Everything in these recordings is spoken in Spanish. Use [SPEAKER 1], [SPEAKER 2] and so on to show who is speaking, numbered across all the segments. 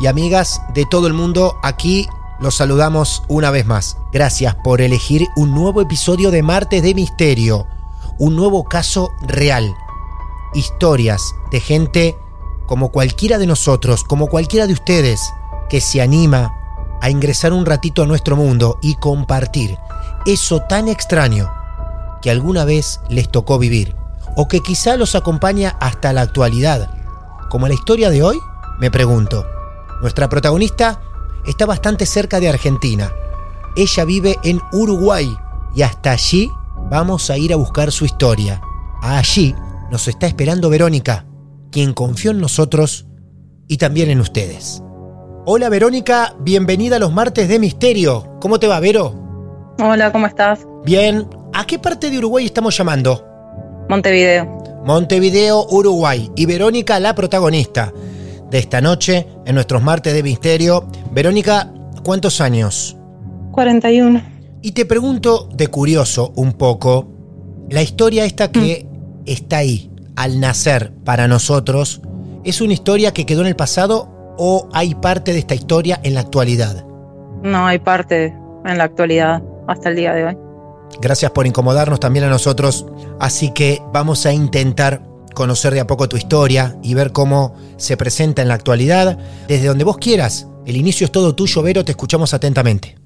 [SPEAKER 1] y amigas de todo el mundo, aquí los saludamos una vez más. Gracias por elegir un nuevo episodio de Martes de Misterio, un nuevo caso real. Historias de gente como cualquiera de nosotros, como cualquiera de ustedes, que se anima a ingresar un ratito a nuestro mundo y compartir eso tan extraño que alguna vez les tocó vivir, o que quizá los acompaña hasta la actualidad. Como la historia de hoy, me pregunto, nuestra protagonista está bastante cerca de Argentina. Ella vive en Uruguay y hasta allí vamos a ir a buscar su historia. Allí nos está esperando Verónica, quien confió en nosotros y también en ustedes. Hola Verónica, bienvenida a los martes de Misterio. ¿Cómo te va, Vero?
[SPEAKER 2] Hola, ¿cómo estás?
[SPEAKER 1] Bien. ¿A qué parte de Uruguay estamos llamando?
[SPEAKER 2] Montevideo.
[SPEAKER 1] Montevideo, Uruguay. Y Verónica, la protagonista de esta noche en nuestros martes de misterio. Verónica, ¿cuántos años?
[SPEAKER 2] 41.
[SPEAKER 1] Y te pregunto de curioso un poco, la historia esta que mm. está ahí al nacer para nosotros, ¿es una historia que quedó en el pasado o hay parte de esta historia en la actualidad?
[SPEAKER 2] No, hay parte en la actualidad hasta el día de hoy.
[SPEAKER 1] Gracias por incomodarnos también a nosotros, así que vamos a intentar conocer de a poco tu historia y ver cómo se presenta en la actualidad, desde donde vos quieras. El inicio es todo tuyo, Vero, te escuchamos atentamente.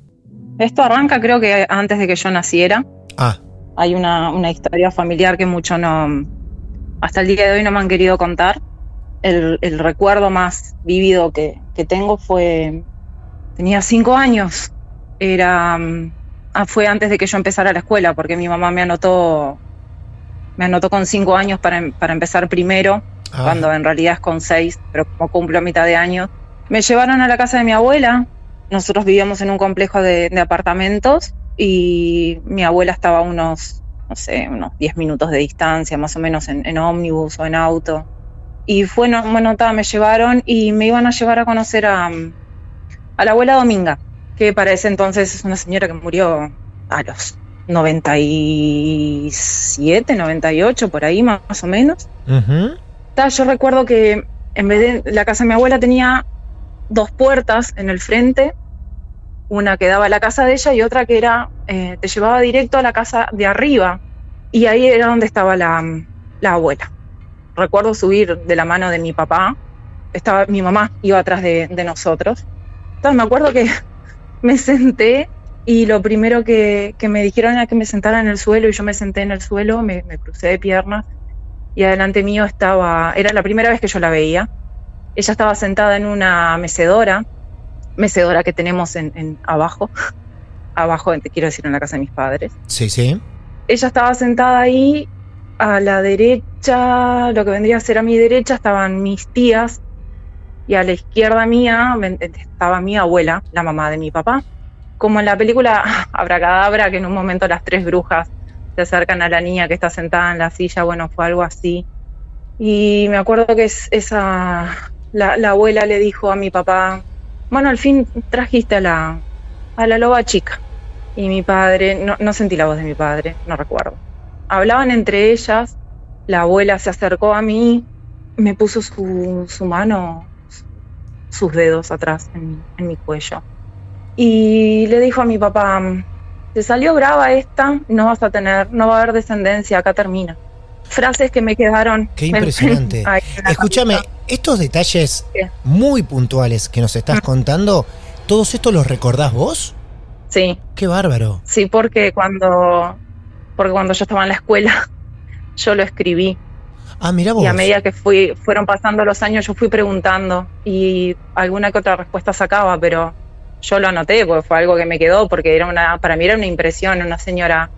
[SPEAKER 2] Esto arranca creo que antes de que yo naciera.
[SPEAKER 1] Ah.
[SPEAKER 2] Hay una, historia familiar que mucho no, hasta el día de hoy no me han querido contar. El, recuerdo más vivido que, tengo fue, tenía cinco años, era, ah, fue antes de que yo empezara la escuela, porque mi mamá me anotó me anotó con cinco años para, em, empezar primero, ah. cuando en realidad es con seis, pero como cumplo a mitad de año. Me llevaron a la casa de mi abuela. Nosotros vivíamos en un complejo de, apartamentos y mi abuela estaba a unos, no sé, unos 10 minutos de distancia, más o menos en, ómnibus o en auto. Y fue, bueno, me llevaron y me iban a llevar a conocer a, a la abuela Dominga, que para ese entonces es una señora que murió a los 97, 98, por ahí más o menos. yo recuerdo que en vez de la casa de mi abuela tenía dos puertas en el frente, una que daba a la casa de ella y otra que era, eh, te llevaba directo a la casa de arriba. Y ahí era donde estaba la, abuela. Recuerdo subir de la mano de mi papá, estaba mi mamá iba atrás de, de nosotros. Entonces me acuerdo que me senté y lo primero que, me dijeron era que me sentara en el suelo y yo me senté en el suelo, me, crucé de piernas y adelante mío estaba, era la primera vez que yo la veía. Ella estaba sentada en una mecedora, mecedora que tenemos en, abajo, abajo, quiero decir, en la casa de mis padres.
[SPEAKER 1] Sí, sí.
[SPEAKER 2] Ella estaba sentada ahí, a la derecha, lo que vendría a ser a mi derecha, estaban mis tías y a la izquierda mía estaba mi abuela, la mamá de mi papá como en la película Abracadabra, que en un momento las tres brujas se acercan a la niña que está sentada en la silla, bueno, fue algo así. Y me acuerdo que esa, la, abuela le dijo a mi papá, bueno, al fin trajiste a la, a la loba chica. y mi padre, no, no sentí la voz de mi padre, no recuerdo. Hablaban entre ellas, la abuela se acercó a mí, me puso su, su mano, sus dedos atrás en, en mi cuello. Y le dijo a mi papá, te salió brava esta, no vas a tener, no va a haber descendencia, acá termina. Frases que me quedaron.
[SPEAKER 1] Qué impresionante. Escúchame, estos detalles muy puntuales que nos estás contando, ¿todos estos los recordás vos?
[SPEAKER 2] Sí,
[SPEAKER 1] Qué bárbaro.
[SPEAKER 2] sí, porque cuando, porque cuando yo estaba en la escuela, yo lo escribí.
[SPEAKER 1] Ah, mira vos.
[SPEAKER 2] Y a medida que fui, fueron pasando los años, yo fui preguntando y alguna que otra respuesta sacaba, pero yo lo anoté porque fue algo que me quedó, porque era una, para mí era una impresión, una señora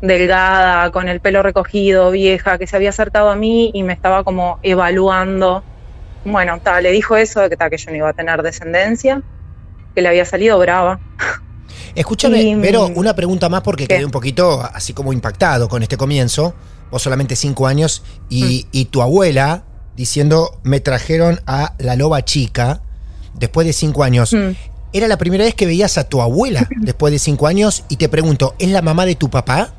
[SPEAKER 2] delgada, con el pelo recogido, vieja, que se había acercado a mí y me estaba como evaluando. Bueno, ta, le dijo eso de que, ta, que yo no iba a tener descendencia, que le había salido brava.
[SPEAKER 1] Escúchame,
[SPEAKER 2] Y,
[SPEAKER 1] pero
[SPEAKER 2] mm,
[SPEAKER 1] una pregunta más porque
[SPEAKER 2] ¿qué?
[SPEAKER 1] quedé un poquito así como impactado con este comienzo. Vos solamente cinco años y,
[SPEAKER 2] Mm.
[SPEAKER 1] y tu abuela diciendo, me trajeron a la loba chica después de cinco años.
[SPEAKER 2] Mm.
[SPEAKER 1] Era la primera vez que veías a tu abuela después de cinco años y te pregunto, ¿es la mamá de tu papá?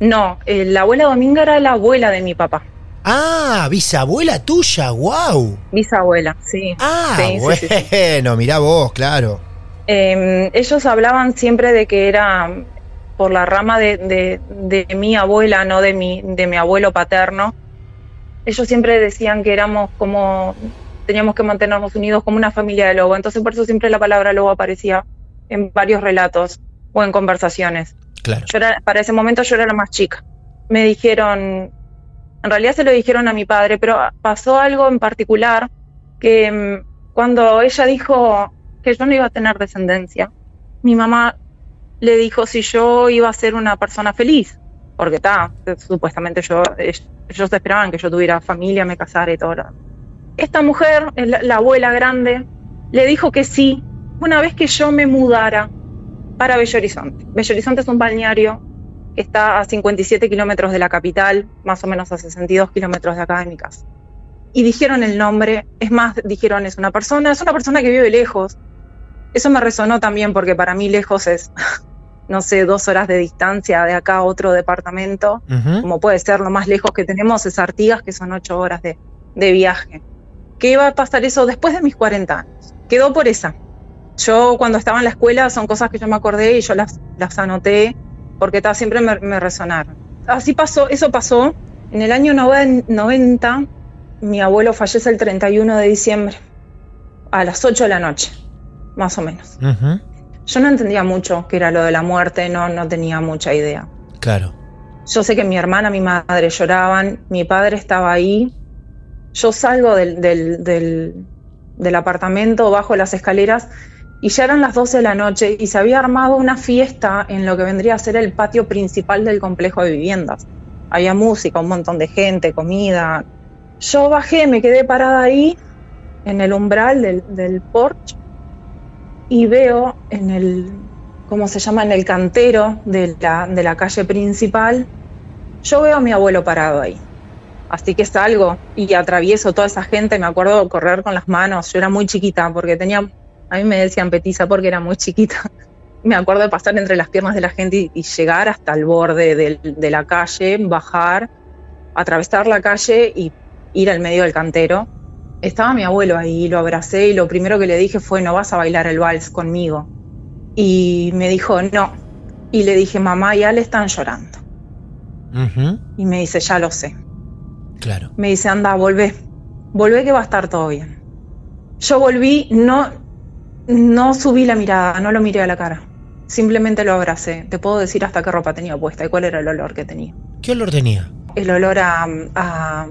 [SPEAKER 2] No, eh, la abuela Dominga era la abuela de mi papá,
[SPEAKER 1] Ah, bisabuela tuya, wow.
[SPEAKER 2] bisabuela, sí.
[SPEAKER 1] Ah,
[SPEAKER 2] Sí, sí, sí, sí.
[SPEAKER 1] bueno, mirá vos, claro.
[SPEAKER 2] Eh, ellos hablaban siempre de que era por la rama de, de- de mi abuela, no de mi, de mi abuelo paterno. Ellos siempre decían que éramos como, teníamos que mantenernos unidos como una familia de lobo. Entonces por eso siempre la palabra lobo aparecía en varios relatos o en conversaciones.
[SPEAKER 1] Claro.
[SPEAKER 2] Yo era, para ese momento yo era la más chica. Me dijeron, en realidad se lo dijeron a mi padre, pero pasó algo en particular que mm, cuando ella dijo que yo no iba a tener descendencia, mi mamá le dijo si yo iba a ser una persona feliz, porque está, supuestamente yo, ellos ellos esperaban que yo tuviera familia, me casara y todo. lo- Esta mujer, la, la abuela grande, le dijo que sí una vez que yo me mudara para Bello Horizonte. Bello Horizonte es un balneario que está a 57 kilómetros de la capital, más o menos a 62 kilómetros de acá de mi casa. Y dijeron el nombre, es más, dijeron es una persona, es una persona que vive lejos. Eso me resonó también porque para mí lejos es, no sé, dos horas de distancia de acá a otro departamento, como puede ser lo más lejos que tenemos es Artigas, que son ocho horas de, de viaje. ¿Qué iba a pasar eso después de mis 40 años? Quedó por esa. Yo cuando estaba en la escuela son cosas que yo me acordé y yo las, las anoté porque ta, siempre me, me resonaron. Así pasó, eso pasó. En el año noven- 90, mi abuelo fallece el 31 de diciembre, a las 8 de la noche, más o menos. Yo no entendía mucho qué era lo de la muerte, no, no tenía mucha idea.
[SPEAKER 1] Claro.
[SPEAKER 2] Yo sé que mi hermana, mi madre lloraban, mi padre estaba ahí. Yo salgo del, del, del- apartamento, bajo las escaleras y ya eran las 12 de la noche y se había armado una fiesta en lo que vendría a ser el patio principal del complejo de viviendas. Había música, un montón de gente, comida. Yo bajé, me quedé parada ahí en el umbral del, del porche y veo en el, ¿cómo se llama? En el cantero de la, de la calle principal, yo veo a mi abuelo parado ahí. Así que salgo y atravieso toda esa gente, me acuerdo correr con las manos, yo era muy chiquita porque tenía, a mí me decían petiza porque era muy chiquita. Me acuerdo de pasar entre las piernas de la gente y, y llegar hasta el borde de la calle, bajar, atravesar la calle y ir al medio del cantero. Estaba mi abuelo ahí, lo abracé y lo primero que le dije fue, no vas a bailar el vals conmigo. Y me dijo, no. Y le dije, mamá, ya le están llorando. Y me dice, ya lo sé.
[SPEAKER 1] Claro.
[SPEAKER 2] Me dice, anda, volvé. Volvé que va a estar todo bien. Yo volví, no, no subí la mirada, no lo miré a la cara. Simplemente lo abracé. Te puedo decir hasta qué ropa tenía puesta y cuál era el olor que tenía.
[SPEAKER 1] ¿Qué olor tenía?
[SPEAKER 2] El olor a... a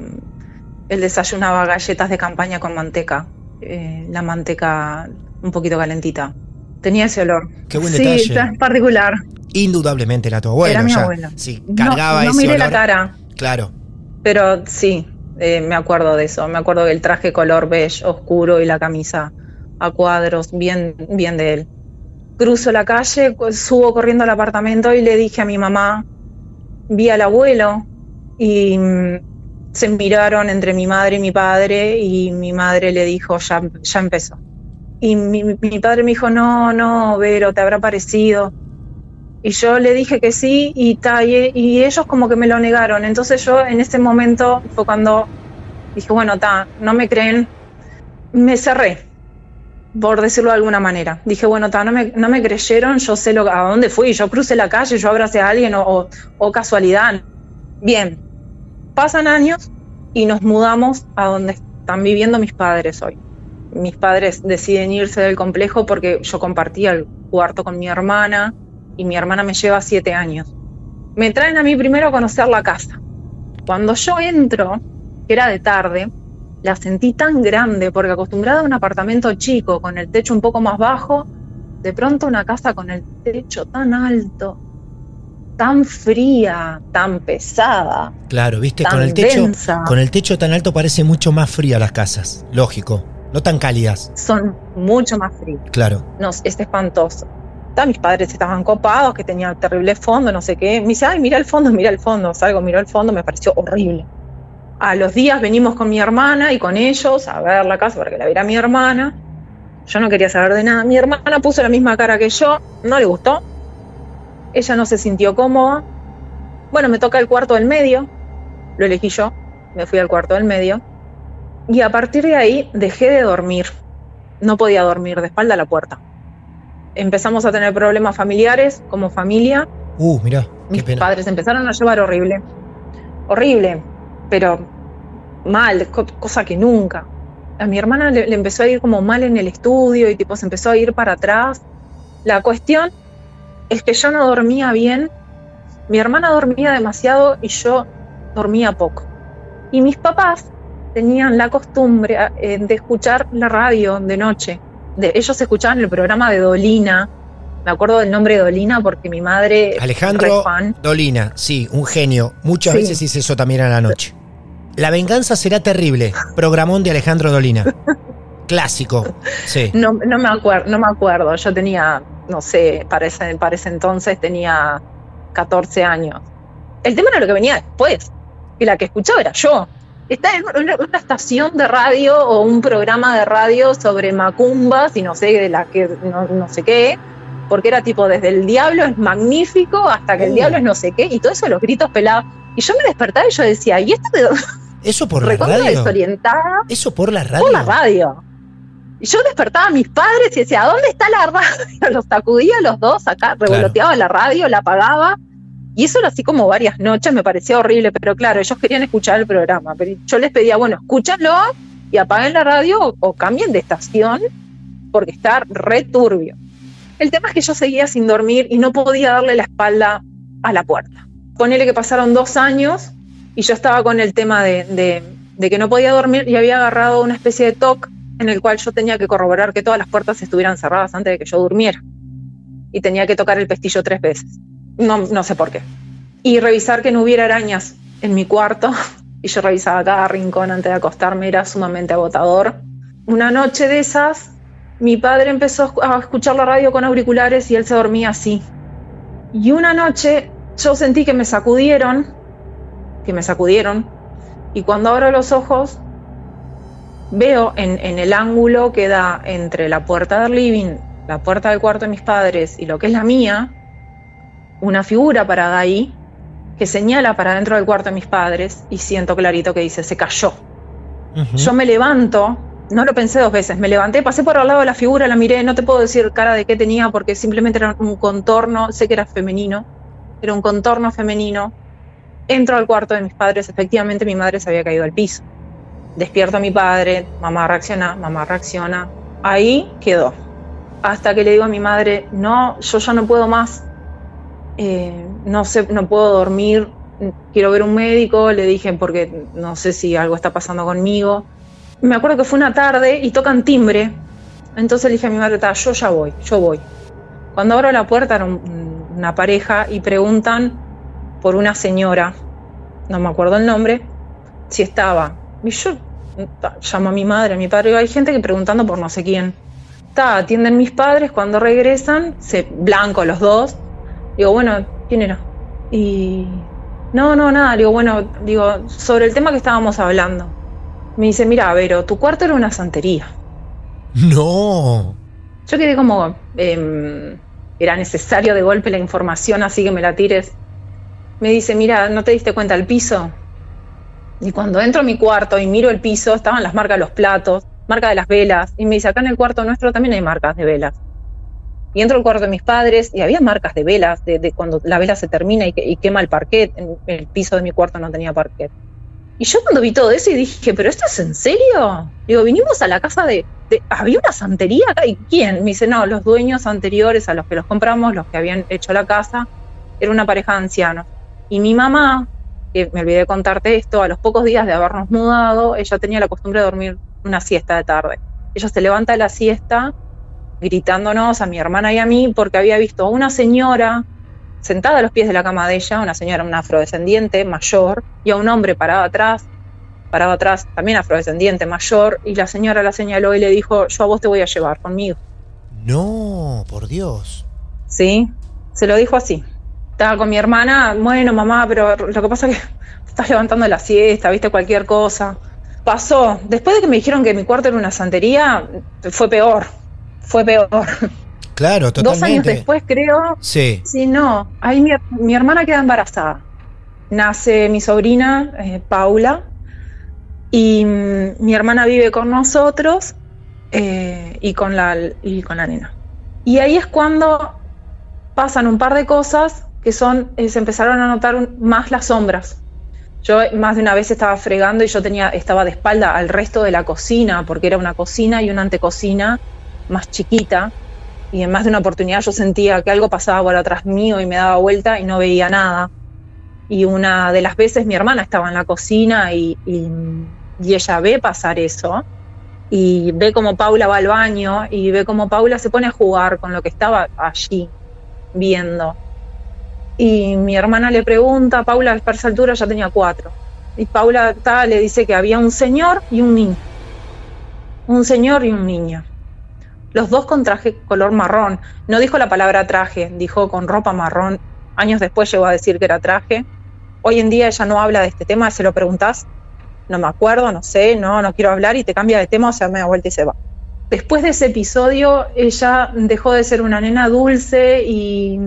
[SPEAKER 2] él desayunaba galletas de campaña con manteca. eh, la manteca un poquito calentita. Tenía ese olor.
[SPEAKER 1] Qué buen
[SPEAKER 2] sí,
[SPEAKER 1] detalle.
[SPEAKER 2] es particular.
[SPEAKER 1] Indudablemente era tu abuelo.
[SPEAKER 2] Era mi
[SPEAKER 1] ya.
[SPEAKER 2] abuelo.
[SPEAKER 1] Sí,
[SPEAKER 2] No-
[SPEAKER 1] cargaba
[SPEAKER 2] no,
[SPEAKER 1] ese
[SPEAKER 2] miré
[SPEAKER 1] olor.
[SPEAKER 2] la cara.
[SPEAKER 1] Claro.
[SPEAKER 2] Pero sí, eh, me acuerdo de eso. Me acuerdo del traje color beige oscuro y la camisa a cuadros, bien, bien de él. Cruzo la calle, subo corriendo al apartamento y le dije a mi mamá, vi al abuelo y mm, se miraron entre mi madre y mi padre y mi madre le dijo, ya, ya empezó. Y mi, mi padre me dijo, no, no, Vero, te habrá parecido. Y yo le dije que sí y, ta, y, ellos como que me lo negaron. Entonces yo en ese momento fue cuando dije, bueno, ta, no me creen. Me cerré, por decirlo de alguna manera. Dije, bueno, ta, no, me, no me creyeron, yo sé lo, a dónde fui. Yo crucé la calle, yo abracé a alguien o, o, o casualidad. Bien, pasan años y nos mudamos a donde están viviendo mis padres hoy. Mis padres deciden irse del complejo porque yo compartía el cuarto con mi hermana y mi hermana me lleva siete años. Me traen a mí primero a conocer la casa. Cuando yo entro, que era de tarde, la sentí tan grande porque acostumbrada a un apartamento chico con el techo un poco más bajo, de pronto una casa con el techo tan alto, tan fría, tan pesada.
[SPEAKER 1] Claro, viste,
[SPEAKER 2] Tan
[SPEAKER 1] con el techo,
[SPEAKER 2] densa.
[SPEAKER 1] con el techo tan alto parece mucho más fría las casas. Lógico. No tan cálidas.
[SPEAKER 2] Son mucho más frías.
[SPEAKER 1] Claro.
[SPEAKER 2] No, es espantoso. Mis padres estaban copados, que tenían terrible fondo, no sé qué. Me dice, ay, mira el fondo, mira el fondo. Salgo, miro el fondo, me pareció horrible. A los días venimos con mi hermana y con ellos a ver la casa para que la viera mi hermana. Yo no quería saber de nada. Mi hermana puso la misma cara que yo, no le gustó. Ella no se sintió cómoda. Bueno, me toca el cuarto del medio. Lo elegí yo. Me fui al cuarto del medio. Y a partir de ahí dejé de dormir. No podía dormir de espalda a la puerta. Empezamos a tener problemas familiares como familia.
[SPEAKER 1] Uh, mirá, qué
[SPEAKER 2] Mis
[SPEAKER 1] pena.
[SPEAKER 2] padres empezaron a llevar horrible. Horrible, pero mal, co- cosa que nunca. A mi hermana le, le empezó a ir como mal en el estudio y tipo se empezó a ir para atrás. La cuestión es que yo no dormía bien. Mi hermana dormía demasiado y yo dormía poco. Y mis papás tenían la costumbre eh, de escuchar la radio de noche. De, ellos escuchaban el programa de Dolina. Me acuerdo del nombre de Dolina porque mi madre
[SPEAKER 1] Alejandro
[SPEAKER 2] fan.
[SPEAKER 1] Dolina, sí, un genio. Muchas
[SPEAKER 2] Sí.
[SPEAKER 1] veces hice eso también a la noche. La venganza será terrible. Programón de Alejandro Dolina. Clásico. Sí.
[SPEAKER 2] No, no me acuerdo, no me acuerdo. Yo tenía, no sé, para ese, para ese entonces tenía 14 años. El tema era lo que venía después. Y la que escuchaba era yo. Está en una, una estación de radio o un programa de radio sobre macumbas y no sé de la que no, no sé qué. Porque era tipo desde el diablo es magnífico hasta que el
[SPEAKER 1] Uh.
[SPEAKER 2] diablo es no sé qué. Y todo eso los gritos pelados. Y yo me despertaba y yo decía, ¿y esto de dónde?
[SPEAKER 1] Eso por la radio.
[SPEAKER 2] desorientada
[SPEAKER 1] Eso por la radio.
[SPEAKER 2] por la radio. Y yo despertaba a mis padres y decía, ¿dónde está la radio? Los sacudía los dos acá, revoloteaba la radio, la apagaba. Y eso era así como varias noches, me parecía horrible, pero claro, ellos querían escuchar el programa. Pero yo les pedía, bueno, escúchanlo y apaguen la radio o, cambien de estación porque está re turbio. El tema es que yo seguía sin dormir y no podía darle la espalda a la puerta. Ponele que pasaron dos años y yo estaba con el tema de, de- de que no podía dormir y había agarrado una especie de TOC en el cual yo tenía que corroborar que todas las puertas estuvieran cerradas antes de que yo durmiera. Y tenía que tocar el pestillo tres veces. No, no sé por qué. Y revisar que no hubiera arañas en mi cuarto. Y yo revisaba cada rincón antes de acostarme, era sumamente agotador. Una noche de esas, mi padre empezó a escuchar la radio con auriculares y él se dormía así. Y una noche yo sentí que me sacudieron, que me sacudieron, y cuando abro los ojos veo en, en el ángulo que da entre la puerta del living, la puerta del cuarto de mis padres y lo que es la mía, una figura parada ahí que señala para dentro del cuarto de mis padres y siento clarito que dice, se cayó. Yo me levanto, no lo pensé dos veces, me levanté, pasé por al lado de la figura, la miré, no te puedo decir cara de qué tenía porque simplemente era un contorno, sé que era femenino, era un contorno femenino. Entro al cuarto de mis padres, efectivamente mi madre se había caído al piso. Despierto a mi padre, mamá reacciona, mamá reacciona. Ahí quedó. Hasta que le digo a mi madre, no, yo ya no puedo más, eh, no sé, no puedo dormir, quiero ver un médico, le dije porque no sé si algo está pasando conmigo. Me acuerdo que fue una tarde y tocan timbre, entonces le dije a mi madre, "Ta, yo ya voy, yo voy. Cuando abro la puerta era un- una pareja y preguntan por una señora, no me acuerdo el nombre, si estaba. Y yo llamo a mi madre, a mi padre, hay gente que preguntando por no sé quién. Ta, atienden mis padres, cuando regresan, se blanco los dos. Digo, bueno, ¿quién era? Y no, no, nada. Digo, bueno, digo, sobre el tema que estábamos hablando. Me dice, mira, Vero, tu cuarto era una santería.
[SPEAKER 1] No.
[SPEAKER 2] Yo quedé como, em, era necesario de golpe la información, así que me la tires. Me dice, mira, ¿no te diste cuenta el piso? Y cuando entro a mi cuarto y miro el piso, estaban las marcas de los platos, marca de las velas. Y me dice, acá en el cuarto nuestro también hay marcas de velas. Y entro al cuarto de mis padres y había marcas de velas, de, cuando la vela se termina y, quema el parquet. El piso de mi cuarto no tenía parquet. Y yo cuando vi todo eso y dije, ¿pero esto es en serio? Digo, vinimos a la casa de, ¿Había una santería acá? ¿Y quién? Me dice, no, los dueños anteriores a los que los compramos, los que habían hecho la casa, era una pareja de ancianos. Y mi mamá, que me olvidé de contarte esto, a los pocos días de habernos mudado, ella tenía la costumbre de dormir una siesta de tarde. Ella se levanta de la siesta gritándonos a mi hermana y a mí porque había visto a una señora sentada a los pies de la cama de ella, una señora, una afrodescendiente mayor, y a un hombre parado atrás, parado atrás, también afrodescendiente mayor, y la señora la señaló y le dijo, yo a vos te voy a llevar conmigo.
[SPEAKER 1] No, por Dios.
[SPEAKER 2] Sí, se lo dijo así. Estaba con mi hermana, bueno, mamá, pero lo que pasa es que estás levantando la siesta, viste cualquier cosa. Pasó, después de que me dijeron que mi cuarto era una santería, fue peor, fue peor.
[SPEAKER 1] Claro, totalmente.
[SPEAKER 2] Dos años después, creo.
[SPEAKER 1] Sí.
[SPEAKER 2] Sí, no. Ahí mi, hermana queda embarazada. Nace mi sobrina, eh, Paula, y mm, mi hermana vive con nosotros eh, y, con la, y con la nena. Y ahí es cuando pasan un par de cosas que son, eh, se empezaron a notar más las sombras. Yo más de una vez estaba fregando y yo tenía, estaba de espalda al resto de la cocina, porque era una cocina y una antecocina más chiquita, y en más de una oportunidad yo sentía que algo pasaba por atrás mío y me daba vuelta y no veía nada. Y una de las veces mi hermana estaba en la cocina y, ella ve pasar eso y ve como Paula va al baño y ve como Paula se pone a jugar con lo que estaba allí viendo. Y mi hermana le pregunta, Paula a esa altura ya tenía cuatro. Y Paula le dice que había un señor y un niño. Un señor y un niño los dos con traje color marrón. No dijo la palabra traje, dijo con ropa marrón. Años después llegó a decir que era traje. Hoy en día ella no habla de este tema, se lo preguntás, no me acuerdo, no sé, no, no quiero hablar y te cambia de tema o se me da vuelta y se va. Después de ese episodio, ella dejó de ser una nena dulce y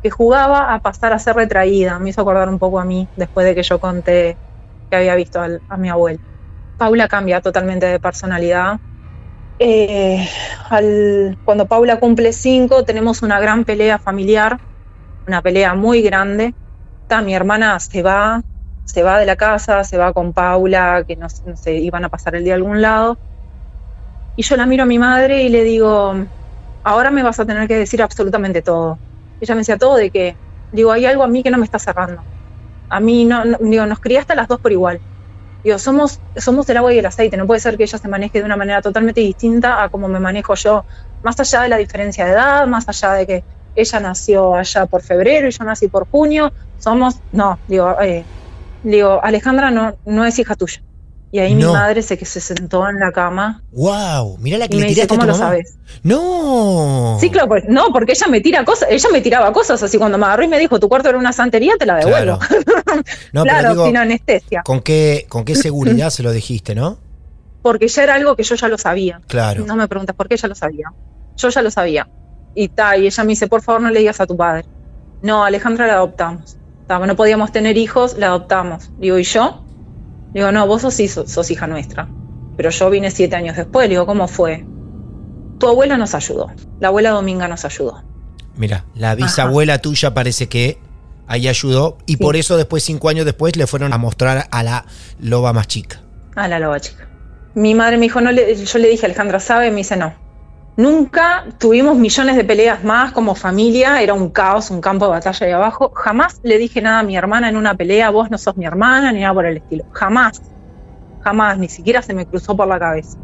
[SPEAKER 2] que jugaba a pasar a ser retraída. Me hizo acordar un poco a mí después de que yo conté que había visto a mi abuela. Paula cambia totalmente de personalidad, eh, cuando Paula cumple cinco, tenemos una gran pelea familiar, una pelea muy grande. mi hermana se va, se va de la casa, se va con Paula, que no, sé, iban a pasar el día a algún lado. Y yo la miro a mi madre y le digo, ahora me vas a tener que decir absolutamente todo. Ella me decía, ¿todo de qué? Digo, hay algo a mí que no me está cerrando. A mí no, no digo, nos criaste a las dos por igual. Digo, somos, somos el agua y el aceite, no puede ser que ella se maneje de una manera totalmente distinta a como me manejo yo, más allá de la diferencia de edad, más allá de que ella nació allá por febrero y yo nací por junio, somos, no, digo, eh, digo Alejandra no, no es hija tuya. Y ahí mi madre se que se sentó en la cama.
[SPEAKER 1] ¡Wow! Mira la que
[SPEAKER 2] y
[SPEAKER 1] le
[SPEAKER 2] me dice, ¿Cómo lo sabes?
[SPEAKER 1] ¡No!
[SPEAKER 2] Sí, claro, pues, no, porque ella me tira cosas, ella me tiraba cosas así cuando me agarró y me dijo, tu cuarto era una santería, te la devuelvo.
[SPEAKER 1] Claro, no,
[SPEAKER 2] claro sin anestesia.
[SPEAKER 1] ¿con qué, ¿Con qué seguridad se lo dijiste, no?
[SPEAKER 2] Porque ya era algo que yo ya lo sabía.
[SPEAKER 1] Claro.
[SPEAKER 2] No me preguntas por qué ya lo sabía. Yo ya lo sabía. Y ta, y ella me dice, por favor no le digas a tu padre. No, Alejandra la adoptamos. no podíamos tener hijos, la adoptamos. Digo, ¿y yo? Digo, no, vos sos, sos, hija nuestra. Pero yo vine siete años después. digo, ¿cómo fue? Tu abuela nos ayudó. La abuela Dominga nos ayudó.
[SPEAKER 1] Mira, la bisabuela tuya parece que ahí ayudó y por eso después, cinco años después, le fueron a mostrar a la loba más chica.
[SPEAKER 2] A la loba chica. Mi madre me dijo, no le, yo le dije, Alejandra, ¿sabe? Me dice, no. Nunca tuvimos millones de peleas más como familia, era un caos, un campo de batalla ahí abajo. Jamás le dije nada a mi hermana en una pelea, vos no sos mi hermana, ni nada por el estilo. Jamás, jamás, ni siquiera se me cruzó por la cabeza.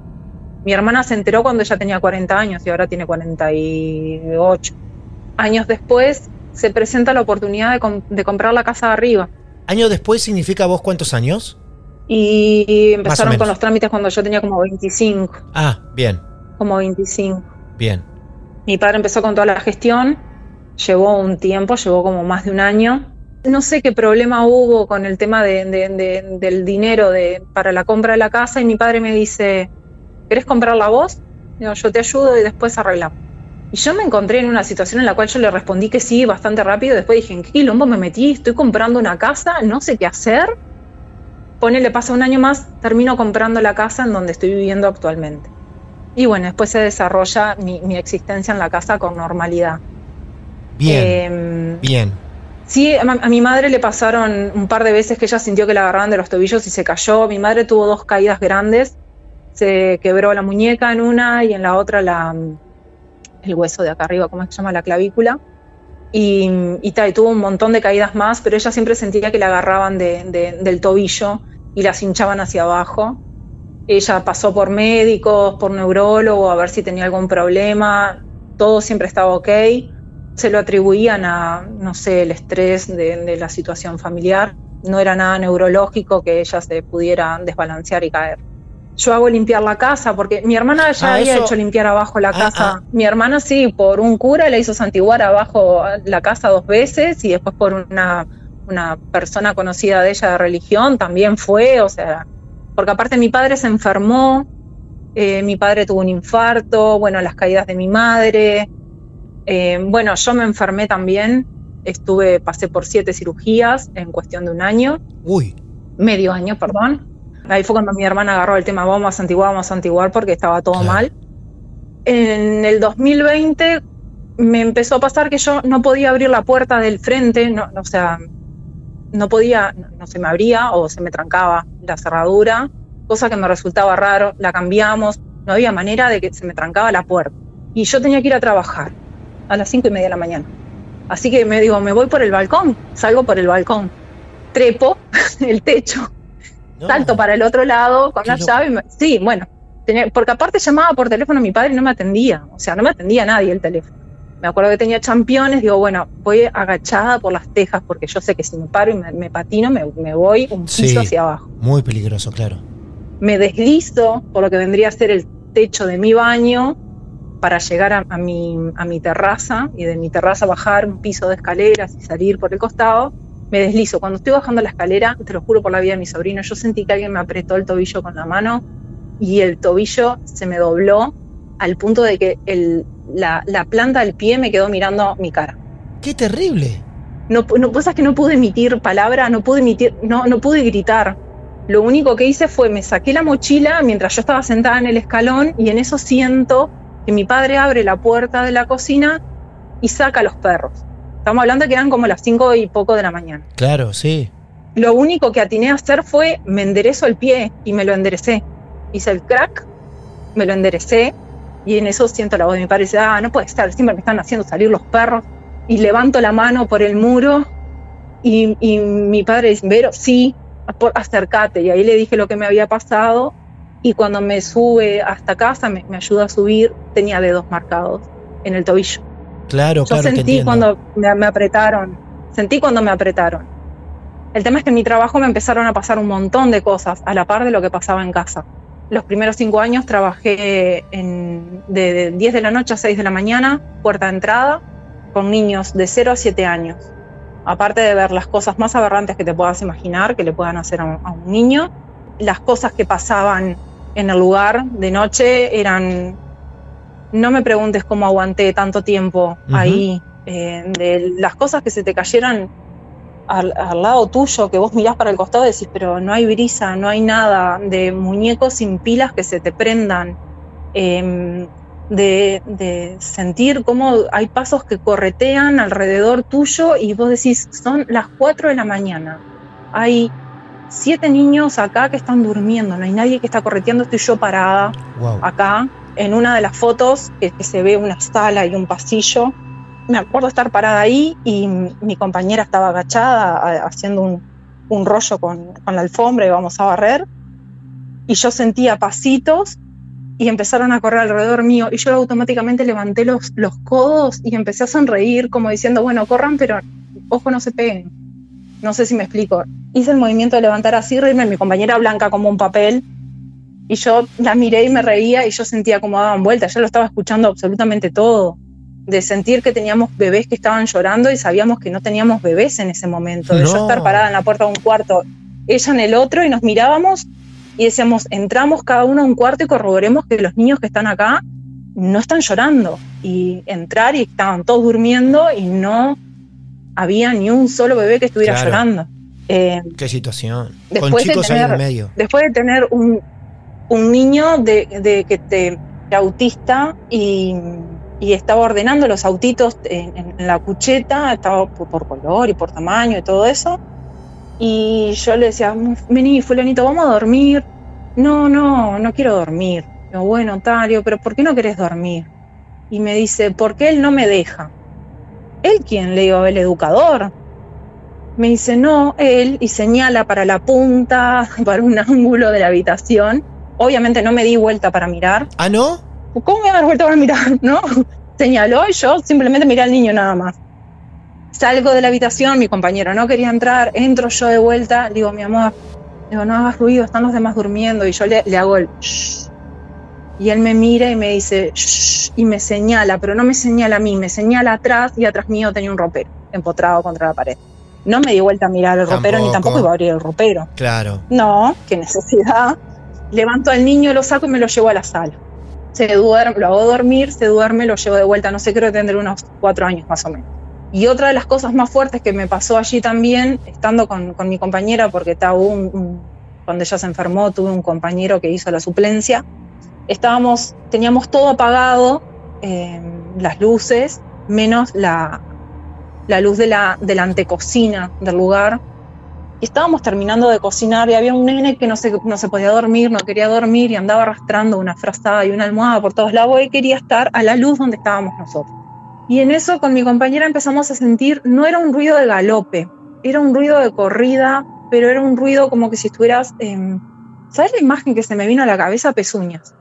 [SPEAKER 2] Mi hermana se enteró cuando ella tenía 40 años y ahora tiene 48. Años después se presenta la oportunidad de, comprar la casa de arriba.
[SPEAKER 1] ¿Años después significa vos cuántos años?
[SPEAKER 2] Y empezaron con los trámites cuando yo tenía como 25.
[SPEAKER 1] Ah, bien
[SPEAKER 2] como 25.
[SPEAKER 1] Bien.
[SPEAKER 2] Mi padre empezó con toda la gestión, llevó un tiempo, llevó como más de un año. No sé qué problema hubo con el tema del dinero de, para la compra de la casa y mi padre me dice, ¿querés comprarla vos? Digo, yo te ayudo y después arreglamos. Y yo me encontré en una situación en la cual yo le respondí que sí bastante rápido. Después dije, ¿en qué quilombo me metí? Estoy comprando una casa, no sé qué hacer. Ponele, pasa un año más, termino comprando la casa en donde estoy viviendo actualmente. Y bueno, después se desarrolla mi, mi existencia en la casa con normalidad.
[SPEAKER 1] Bien,
[SPEAKER 2] Em,
[SPEAKER 1] bien.
[SPEAKER 2] Sí, a, mi madre le pasaron un par de veces que ella sintió que la agarraban de los tobillos y se cayó. Mi madre tuvo dos caídas grandes. Se quebró la muñeca en una y en la otra la, el hueso de acá arriba, ¿cómo se llama? La clavícula. Y, y, ta, y tuvo un montón de caídas más, pero ella siempre sentía que la agarraban de- de- del tobillo y las hinchaban hacia abajo. Ella pasó por médicos, por neurólogo, a ver si tenía algún problema. Todo siempre estaba ok se lo atribuían a, no sé, el estrés de, de la situación familiar. No era nada neurológico que ella se pudiera desbalancear y caer. Yo hago limpiar la casa porque mi hermana ya
[SPEAKER 1] Ah,
[SPEAKER 2] había
[SPEAKER 1] eso-
[SPEAKER 2] hecho limpiar abajo la
[SPEAKER 1] Ah,
[SPEAKER 2] casa.
[SPEAKER 1] ah.
[SPEAKER 2] Mi hermana sí, por un cura le hizo santiguar abajo la casa dos veces y después por una, una persona conocida de ella de religión también fue, o sea, porque aparte mi padre se enfermó, eh, mi padre tuvo un infarto, bueno, las caídas de mi madre, eh, bueno, yo me enfermé también, estuve, pasé por siete cirugías en cuestión de un año,
[SPEAKER 1] Uy,
[SPEAKER 2] medio año, perdón. Ahí fue cuando mi hermana agarró el tema, vamos a santiguar, vamos a santiguar, porque estaba todo
[SPEAKER 1] Claro.
[SPEAKER 2] mal. En el 2020 me empezó a pasar que yo no podía abrir la puerta del frente, no, o sea, no podía, no, no se me abría o se me trancaba la cerradura, cosa que me resultaba raro, la cambiamos, no había manera de que se me trancaba la puerta. Y yo tenía que ir a trabajar a las cinco y media de la mañana. Así que me digo, me voy por el balcón, salgo por el balcón, trepo el techo,
[SPEAKER 1] no.
[SPEAKER 2] salto para el otro lado con la
[SPEAKER 1] loco.
[SPEAKER 2] llave. me- sí, bueno, tenía- porque aparte llamaba por teléfono a mi padre y no me atendía, o sea, no me atendía nadie el teléfono. Me acuerdo que tenía championes, digo, bueno, voy agachada por las tejas porque yo sé que si me paro y me, me patino, me, me voy un piso
[SPEAKER 1] Sí.
[SPEAKER 2] hacia abajo.
[SPEAKER 1] Muy peligroso, claro.
[SPEAKER 2] Me deslizo por lo que vendría a ser el techo de mi baño para llegar a, a mi, a mi terraza y de mi terraza bajar un piso de escaleras y salir por el costado. Me deslizo. Cuando estoy bajando la escalera, te lo juro por la vida de mi sobrino, yo sentí que alguien me apretó el tobillo con la mano y el tobillo se me dobló al punto de que el, la, la planta del pie me quedó mirando mi cara.
[SPEAKER 1] Qué terrible.
[SPEAKER 2] No, cosas que no pude emitir palabra, no pude emitir, no, no pude gritar. Lo único que hice fue me saqué la mochila mientras yo estaba sentada en el escalón y en eso siento que mi padre abre la puerta de la cocina y saca a los perros. Estamos hablando que eran como las cinco y poco de la mañana.
[SPEAKER 1] Claro, sí.
[SPEAKER 2] Lo único que atiné a hacer fue me enderezo el pie y me lo enderecé. Hice el crack, me lo enderecé y en eso siento la voz de mi padre y dice, ah, no puede estar, siempre me están haciendo salir los perros. Y levanto la mano por el muro y, y mi padre dice, Vero, sí, acércate. Y ahí le dije lo que me había pasado y cuando me sube hasta casa, me, me ayuda a subir, tenía dedos marcados en el tobillo.
[SPEAKER 1] Claro,
[SPEAKER 2] Yo
[SPEAKER 1] claro, te
[SPEAKER 2] sentí cuando me, me apretaron, sentí cuando me apretaron. El tema es que en mi trabajo me empezaron a pasar un montón de cosas a la par de lo que pasaba en casa. Los primeros cinco años trabajé en- de, de 10 de la noche a 6 de la mañana, puerta de entrada, con niños de 0 a 7 años. Aparte de ver las cosas más aberrantes que te puedas imaginar que le puedan hacer a un, a un niño, las cosas que pasaban en el lugar de noche eran no me preguntes cómo aguanté tanto tiempo ahí, eh, de las cosas que se te cayeran al, al lado tuyo, que vos mirás para el costado y decís, pero no hay brisa, no hay nada, de muñecos sin pilas que se te prendan, em, de, de sentir cómo hay pasos que corretean alrededor tuyo y vos decís, son las 4 de la mañana, hay siete niños acá que están durmiendo, no hay nadie que está correteando, estoy yo parada
[SPEAKER 1] Wow.
[SPEAKER 2] acá, en una de las fotos, que, que se ve una sala y un pasillo. Me acuerdo estar parada ahí y mi compañera estaba agachada haciendo un, un rollo con, con la alfombra y vamos a barrer. Y yo sentía pasitos y empezaron a correr alrededor mío y yo automáticamente levanté los, los codos y empecé a sonreír como diciendo, bueno, corran, pero ojo, no se peguen. No sé si me explico. Hice el movimiento de levantar así, reírme, mi compañera blanca como un papel, y yo la miré y me reía y yo sentía como daban vueltas, yo lo estaba escuchando absolutamente todo, de sentir que teníamos bebés que estaban llorando y sabíamos que no teníamos bebés en ese momento, de
[SPEAKER 1] No.
[SPEAKER 2] yo estar parada en la puerta de un cuarto, ella en el otro y nos mirábamos y decíamos, entramos cada uno a un cuarto y corroboremos que los niños que están acá no están llorando. Y entrar y estaban todos durmiendo y no había ni un solo bebé que estuviera
[SPEAKER 1] Claro.
[SPEAKER 2] llorando. Eh,
[SPEAKER 1] Qué situación. Con
[SPEAKER 2] Después de
[SPEAKER 1] chicos ahí en
[SPEAKER 2] tener-
[SPEAKER 1] medio.
[SPEAKER 2] después de tener un, un niño de, de que te de autista y, y estaba ordenando los autitos en, la cucheta, estaba por, color y por tamaño y todo eso. Y yo le decía, vení, fulanito, vamos a dormir. No, no, no quiero dormir. Digo, bueno, tal, digo, pero ¿por qué no querés dormir? Y me dice, porque él no me deja. ¿Él quién? Le digo, el educador. Me dice, no, él, y señala para la punta, para un ángulo de la habitación. Obviamente no me di vuelta para mirar.
[SPEAKER 1] ¿Ah, no?
[SPEAKER 2] ¿Cómo me voy a dar vuelta para mirar? ¿No? Señaló y yo simplemente miré al niño nada más. Salgo de la habitación, mi compañero no quería entrar, entro yo de vuelta, digo, mi amor, digo, no hagas ruido, están los demás durmiendo, y yo le, le hago el shh. Y él me mira y me dice, shh, y me señala, pero no me señala a mí, me señala atrás y atrás mío tenía un ropero empotrado contra la pared. No me di vuelta a mirar el ropero ni
[SPEAKER 1] Tampoco.
[SPEAKER 2] tampoco iba a abrir el ropero.
[SPEAKER 1] Claro.
[SPEAKER 2] No, qué necesidad. Levanto al niño, lo saco y me lo llevo a la sala. Se duerme, lo hago dormir, se duerme, lo llevo de vuelta. No sé, creo que tendré unos cuatro años más o menos. Y otra de las cosas más fuertes que me pasó allí también, estando con, con mi compañera, porque estaba un, cuando ella se enfermó, tuve un compañero que hizo la suplencia. Estábamos, teníamos todo apagado, eh, las luces, menos la, la luz de la, de la antecocina del lugar. Y estábamos terminando de cocinar y había un nene que no se, no se podía dormir, no quería dormir y andaba arrastrando una frazada y una almohada por todos lados y quería estar a la luz donde estábamos nosotros. Y en eso con mi compañera empezamos a sentir, no era un ruido de galope, era un ruido de corrida, pero era un ruido como que si estuvieras... eh, ¿Sabes la imagen que se me vino a la cabeza? Pezuñas.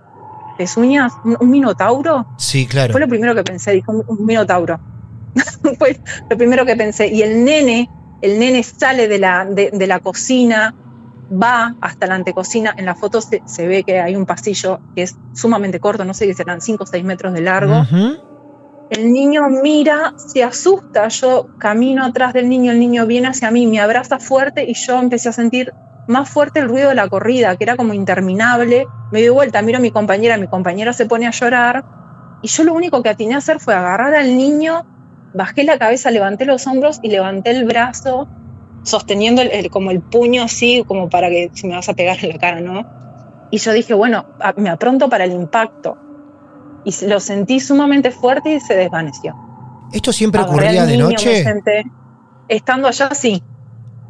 [SPEAKER 2] Pezuñas, un, un minotauro.
[SPEAKER 1] Sí, claro.
[SPEAKER 2] Fue lo primero que pensé, dijo un, un minotauro. Fue lo primero que pensé. Y el nene, el nene sale de la, de, de la cocina, va hasta la antecocina. En la foto se, se ve que hay un pasillo que es sumamente corto, no sé si serán 5 o 6 metros de largo. El niño mira, se asusta, yo camino atrás del niño, el niño viene hacia mí, me abraza fuerte y yo empecé a sentir más fuerte el ruido de la corrida, que era como interminable. Me doy vuelta, miro a mi compañera, mi compañera se pone a llorar y yo lo único que atiné a hacer fue agarrar al niño, bajé la cabeza, levanté los hombros y levanté el brazo, sosteniendo el- el- como el puño así, como para que si me vas a pegar en la cara, ¿no? Y yo dije, bueno, a- me apronto para el impacto. Y lo sentí sumamente fuerte y se desvaneció.
[SPEAKER 1] ¿Esto siempre
[SPEAKER 2] Agarré
[SPEAKER 1] ocurría de
[SPEAKER 2] niño,
[SPEAKER 1] noche?
[SPEAKER 2] senté. Estando allá, sí.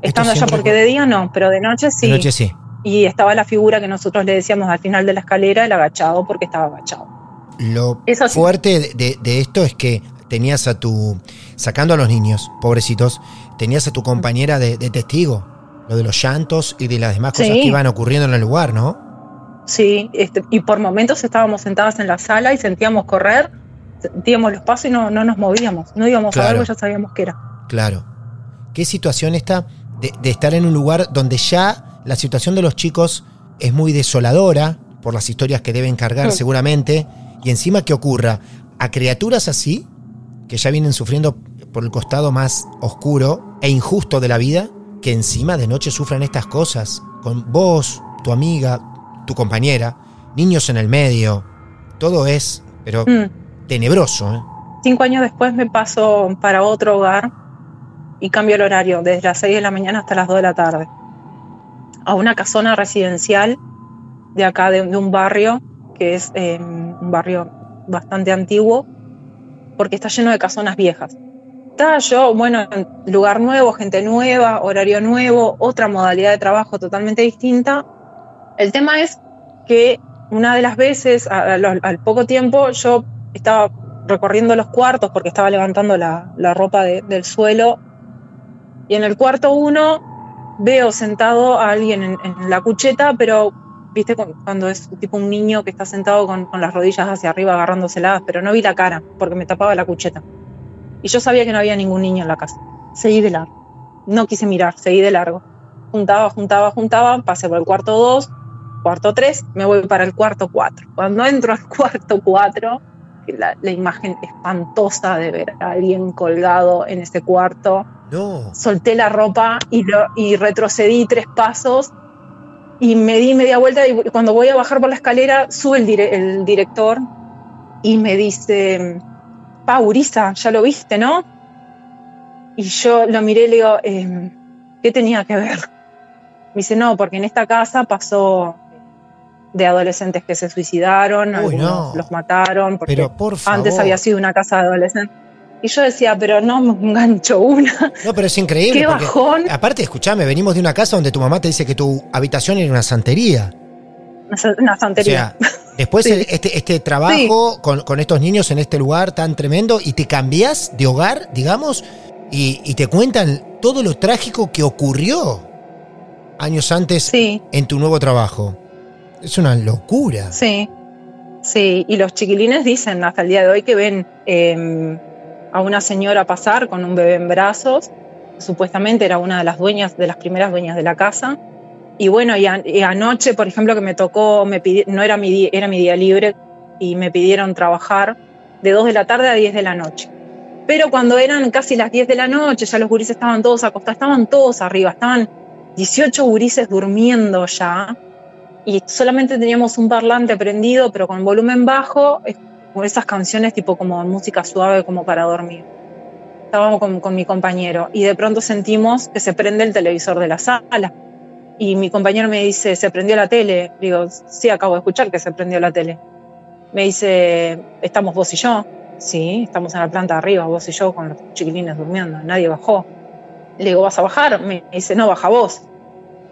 [SPEAKER 2] Estando allá, porque
[SPEAKER 1] ocurre.
[SPEAKER 2] de día no, pero de noche sí.
[SPEAKER 1] De noche sí.
[SPEAKER 2] Y estaba la figura que nosotros le decíamos al final de la escalera, el agachado, porque estaba agachado.
[SPEAKER 1] Lo
[SPEAKER 2] Eso sí.
[SPEAKER 1] fuerte de esto es que tenías a tu. Sacando a los niños, pobrecitos, tenías a tu compañera de, de testigo. Lo de los llantos y de las demás cosas
[SPEAKER 2] Sí.
[SPEAKER 1] que iban ocurriendo en el lugar, ¿no?
[SPEAKER 2] Sí, este, y por momentos estábamos sentadas en la sala y sentíamos correr, sentíamos los pasos y no, no nos movíamos. No íbamos a
[SPEAKER 1] Claro.
[SPEAKER 2] porque ya sabíamos que era.
[SPEAKER 1] Claro. ¿Qué situación esta de, de estar en un lugar donde ya la situación de los chicos es muy desoladora por las historias que deben cargar
[SPEAKER 2] Mm.
[SPEAKER 1] seguramente? Y encima que ocurra a criaturas así, que ya vienen sufriendo por el costado más oscuro e injusto de la vida, que encima de noche sufran estas cosas, con vos, tu amiga, tu compañera, niños en el medio, todo es, pero
[SPEAKER 2] Mm.
[SPEAKER 1] tenebroso, ¿eh?
[SPEAKER 2] Cinco años después me paso para otro hogar y cambio el horario, desde las 6 de la mañana hasta las 2 de la tarde, a una casona residencial de acá, de, de un barrio, que es eh, un barrio bastante antiguo, porque está lleno de casonas viejas. Estaba yo, bueno, en lugar nuevo, gente nueva, horario nuevo, otra modalidad de trabajo totalmente distinta. El tema es que una de las veces, a- a lo- al poco tiempo, yo estaba recorriendo los cuartos porque estaba levantando la, la ropa de- del suelo. Y en el cuarto uno veo sentado a alguien en, en la cucheta, pero viste cu- cuando es tipo un niño que está sentado con, con las rodillas hacia arriba agarrándoselas, pero no vi la cara porque me tapaba la cucheta. Y yo sabía que no había ningún niño en la casa. Seguí de largo. No quise mirar, seguí de largo. Juntaba, juntaba, juntaba, pasé por el cuarto 2, cuarto 3, me voy para el cuarto 4. Cuando entro al cuarto 4, la, la imagen espantosa de ver a alguien colgado en ese cuarto,
[SPEAKER 1] No.
[SPEAKER 2] solté la ropa y, lo- y retrocedí tres pasos y me di media vuelta y cuando voy a bajar por la escalera sube el, dire- el director y me dice, Paurisa, ya lo viste, ¿no? Y yo lo miré y le digo, eh, ¿qué tenía que ver? Me dice, no, porque en esta casa pasó de adolescentes que se suicidaron,
[SPEAKER 1] Uy,
[SPEAKER 2] algunos
[SPEAKER 1] no.
[SPEAKER 2] los mataron, porque
[SPEAKER 1] Pero por
[SPEAKER 2] antes había sido una casa de adolescentes. Y yo decía, pero no me engancho una.
[SPEAKER 1] No, pero es increíble.
[SPEAKER 2] Qué bajón.
[SPEAKER 1] Aparte, escúchame, venimos de una casa donde tu mamá te dice que tu habitación era una santería.
[SPEAKER 2] Una, una
[SPEAKER 1] O
[SPEAKER 2] santería.
[SPEAKER 1] sea, después
[SPEAKER 2] Sí.
[SPEAKER 1] el- este, este trabajo con, con estos niños en este lugar tan tremendo y te cambias de hogar, digamos, y, y te cuentan todo lo trágico que ocurrió años antes
[SPEAKER 2] sí,
[SPEAKER 1] en tu nuevo trabajo. Es una locura.
[SPEAKER 2] sí, sí. Y los chiquilines dicen hasta el día de hoy que ven eh, a una señora pasar con un bebé en brazos. Supuestamente era una de las dueñas, de las primeras dueñas de la casa. Y bueno, y, a- y anoche, por ejemplo, que me tocó, me pidi- no era mi, día, era mi día libre y me pidieron trabajar de 2 de la tarde a 10 de la noche. Pero cuando eran casi las 10 de la noche, ya los gurises estaban todos acostados, estaban todos arriba, estaban 18 gurises durmiendo ya y solamente teníamos un parlante prendido, pero con volumen bajo, con esas canciones tipo como música suave como para dormir. Estábamos con, mi compañero y de pronto sentimos que se prende el televisor de la sala. Y mi compañero me dice, ¿se prendió la tele? Digo, sí, acabo de escuchar que se prendió la tele. Me dice, ¿estamos vos y yo? Sí, estamos en la planta arriba, vos y yo, con los chiquilines durmiendo, nadie bajó. Le digo, ¿vas a bajar? Me dice, no, baja vos.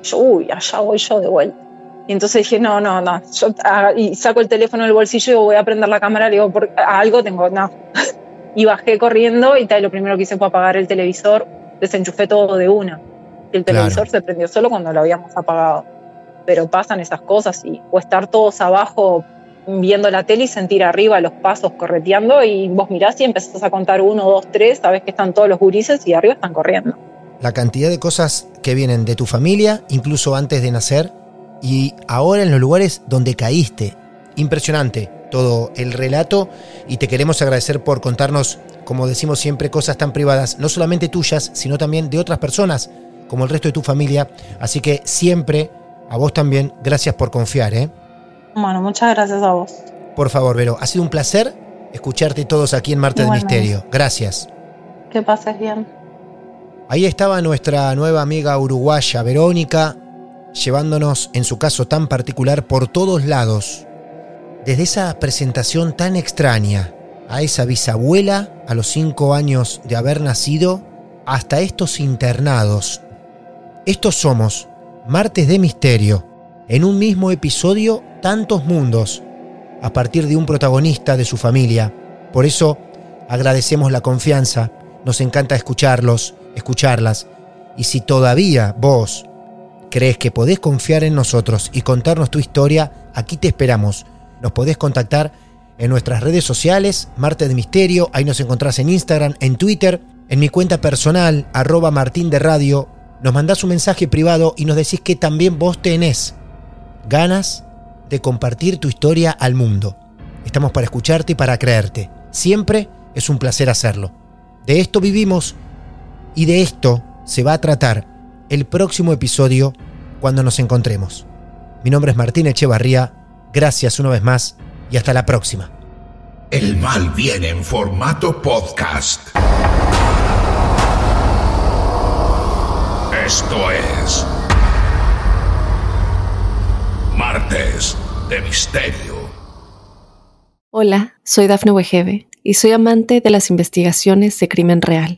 [SPEAKER 2] Yo, uy, allá voy yo de vuelta. Y entonces dije, no, no, no. Yo, ah, y saco el teléfono del bolsillo y digo, voy a prender la cámara. Le digo, por, a algo tengo, no. y bajé corriendo y tal, lo primero que hice fue apagar el televisor. Desenchufé todo de una. Y el
[SPEAKER 1] Claro.
[SPEAKER 2] televisor se prendió solo cuando lo habíamos apagado. Pero pasan esas cosas y, o estar todos abajo viendo la tele y sentir arriba los pasos correteando y vos mirás y empezás a contar uno, dos, tres, sabés que están todos los gurises y arriba están corriendo.
[SPEAKER 1] La cantidad de cosas que vienen de tu familia, incluso antes de nacer, y ahora en los lugares donde caíste. Impresionante todo el relato y te queremos agradecer por contarnos, como decimos siempre, cosas tan privadas, no solamente tuyas, sino también de otras personas, como el resto de tu familia. Así que siempre, a vos también, gracias por confiar, ¿eh?
[SPEAKER 2] Bueno, muchas gracias a vos.
[SPEAKER 1] Por favor, Vero, ha sido un placer escucharte todos aquí en Martes de
[SPEAKER 2] Igualmente.
[SPEAKER 1] Misterio. Gracias.
[SPEAKER 2] Que pases bien.
[SPEAKER 1] Ahí estaba nuestra nueva amiga uruguaya, Verónica, llevándonos, en su caso tan particular, por todos lados. Desde esa presentación tan extraña, a esa bisabuela a los cinco años de haber nacido, hasta estos internados. Estos somos, Martes de Misterio, en un mismo episodio, tantos mundos, a partir de un protagonista de su familia. Por eso, agradecemos la confianza, nos encanta escucharlos, escucharlas. Y si todavía vos crees que podés confiar en nosotros y contarnos tu historia, aquí te esperamos. Nos podés contactar en nuestras redes sociales, Marte de Misterio, ahí nos encontrás en Instagram, en Twitter, en mi cuenta personal, arroba Martín de Radio. Nos mandás un mensaje privado y nos decís que también vos tenés ganas de compartir tu historia al mundo. Estamos para escucharte y para creerte. Siempre es un placer hacerlo. De esto vivimos y de esto se va a tratar el próximo episodio cuando nos encontremos. Mi nombre es Martín Echevarría, gracias una vez más y hasta la próxima.
[SPEAKER 3] El mal viene en formato podcast. Esto es. Martes de Misterio.
[SPEAKER 4] Hola, soy Dafne Wegebe y soy amante de las investigaciones de crimen real.